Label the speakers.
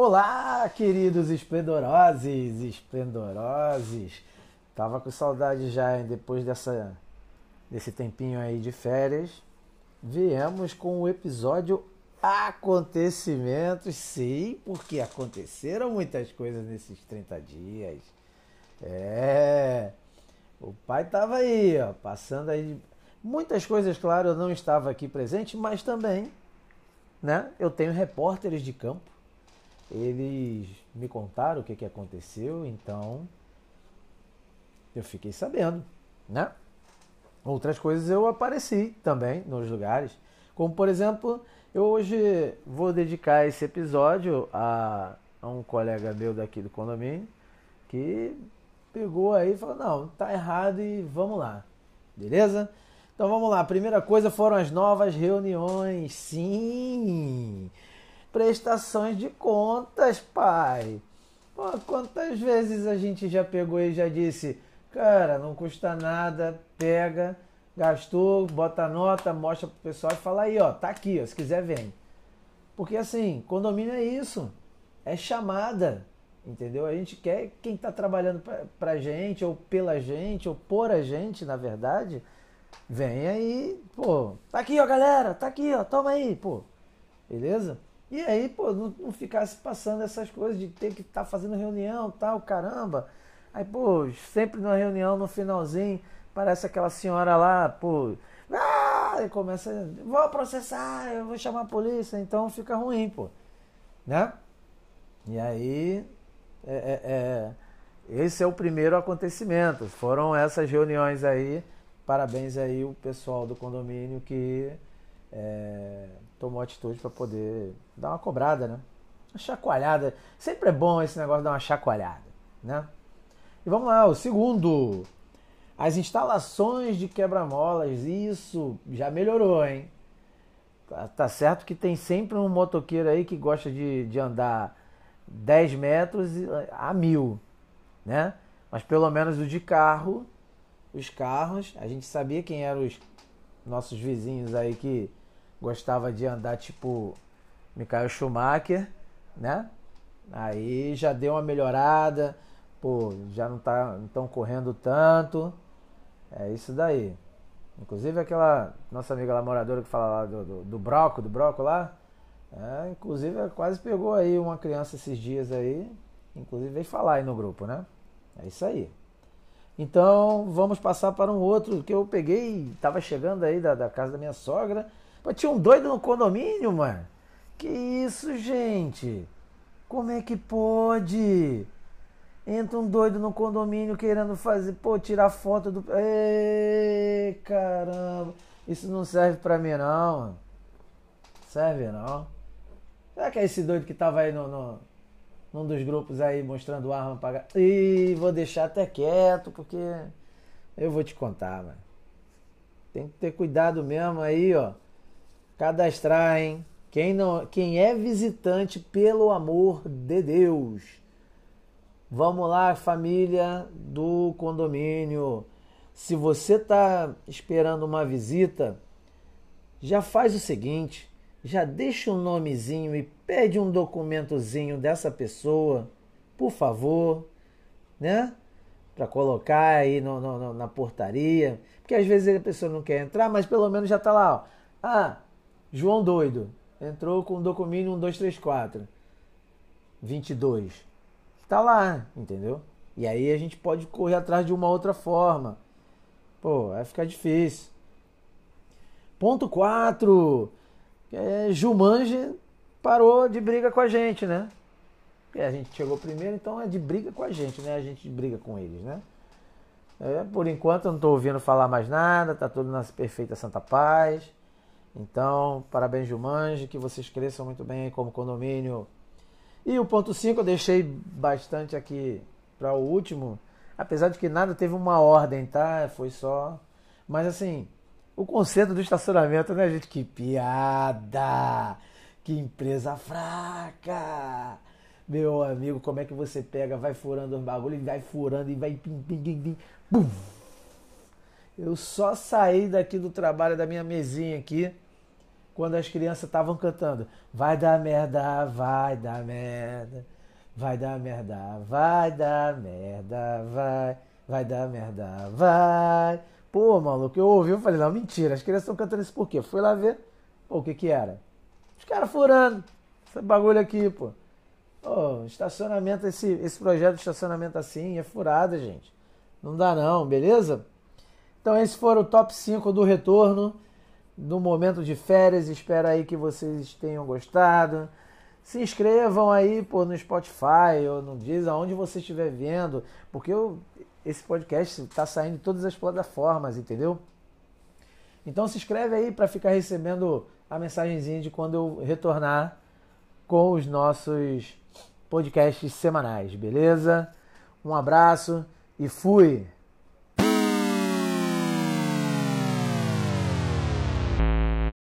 Speaker 1: Olá, queridos esplendorosos, esplendorosos. Tava com saudade já, hein? depois dessa, desse tempinho aí de férias. Viemos com o episódio Acontecimentos, sim, porque aconteceram muitas coisas nesses 30 dias. É, o pai tava aí, ó, passando aí. Muitas coisas, claro, eu não estava aqui presente, mas também, né? Eu tenho repórteres de campo eles me contaram o que, que aconteceu, então eu fiquei sabendo, né? Outras coisas eu apareci também nos lugares, como por exemplo, eu hoje vou dedicar esse episódio a, a um colega meu daqui do condomínio que pegou aí e falou: não, tá errado e vamos lá, beleza? Então vamos lá. Primeira coisa foram as novas reuniões. Sim! Prestações de contas, pai. Pô, quantas vezes a gente já pegou e já disse, cara, não custa nada, pega, gastou, bota a nota, mostra pro pessoal e fala aí, ó, tá aqui, ó, se quiser vem. Porque assim, condomínio é isso, é chamada, entendeu? A gente quer quem está trabalhando pra, pra gente, ou pela gente, ou por a gente, na verdade, vem aí, pô, tá aqui, ó, galera, tá aqui, ó, toma aí, pô, beleza? E aí, pô, não, não ficasse passando essas coisas de ter que estar tá fazendo reunião tal, caramba. Aí, pô, sempre na reunião, no finalzinho, parece aquela senhora lá, pô, ah, e começa, vou processar, eu vou chamar a polícia, então fica ruim, pô. Né? E aí, é, é, é, esse é o primeiro acontecimento. Foram essas reuniões aí. Parabéns aí o pessoal do condomínio que é, tomou atitude para poder dar uma cobrada, né? Uma chacoalhada. Sempre é bom esse negócio de dar uma chacoalhada, né? E vamos lá, o segundo. As instalações de quebra-molas, isso já melhorou, hein? Tá, tá, certo que tem sempre um motoqueiro aí que gosta de, de andar 10 metros a mil, né? Mas pelo menos o de carro, os carros, a gente sabia quem eram os nossos vizinhos aí que gostava de andar tipo Michael Schumacher, né? Aí já deu uma melhorada, pô, já não tá, estão correndo tanto. É isso daí. Inclusive aquela nossa amiga lá moradora que fala lá do, do, do broco, do broco lá, é, inclusive quase pegou aí uma criança esses dias aí, inclusive veio falar aí no grupo, né? É isso aí. Então vamos passar para um outro que eu peguei, estava chegando aí da, da casa da minha sogra Pô, tinha um doido no condomínio, mano. Que isso, gente? Como é que pode? Entra um doido no condomínio querendo fazer, pô, tirar foto do. Ei, caramba. Isso não serve pra mim, não, mano. Serve, não. Será que é esse doido que tava aí no, no, num dos grupos aí mostrando arma pra. Ih, vou deixar até quieto, porque eu vou te contar, mano. Tem que ter cuidado mesmo aí, ó cadastrar, hein? Quem, não, quem é visitante, pelo amor de Deus. Vamos lá, família do condomínio. Se você está esperando uma visita, já faz o seguinte: já deixa um nomezinho e pede um documentozinho dessa pessoa, por favor, né? Para colocar aí no, no, na portaria. Porque às vezes a pessoa não quer entrar, mas pelo menos já está lá. Ó. Ah, João Doido entrou com o documento 1234 22. Tá lá, entendeu? E aí a gente pode correr atrás de uma outra forma. Pô, vai ficar difícil. Ponto 4. É, Jumanji parou de briga com a gente, né? É, a gente chegou primeiro, então é de briga com a gente, né? A gente briga com eles, né? É, por enquanto eu não estou ouvindo falar mais nada, tá tudo na perfeita santa paz. Então, parabéns Jumanji, que vocês cresçam muito bem como condomínio. E o ponto 5 eu deixei bastante aqui para o último, apesar de que nada teve uma ordem, tá? Foi só. Mas assim, o conceito do estacionamento, né, gente? Que piada! Que empresa fraca! Meu amigo, como é que você pega, vai furando os bagulhos, vai furando e vai pim, pim, pim, pim, pum. Eu só saí daqui do trabalho da minha mesinha aqui quando as crianças estavam cantando: Vai dar merda, vai dar merda, vai dar merda, vai dar merda, vai, vai dar merda, vai. Pô, maluco, eu ouvi, eu falei: Não, mentira, as crianças estão cantando isso por quê? Fui lá ver, pô, o que que era? Os caras furando, esse bagulho aqui, pô. Oh, estacionamento, esse, esse projeto de estacionamento assim é furada, gente. Não dá não, beleza? Então esses foram o top 5 do retorno no momento de férias. Espero aí que vocês tenham gostado. Se inscrevam aí pô, no Spotify ou no Deezer, aonde você estiver vendo, porque eu, esse podcast está saindo em todas as plataformas, entendeu? Então se inscreve aí para ficar recebendo a mensagenzinha de quando eu retornar com os nossos podcasts semanais, beleza? Um abraço e fui!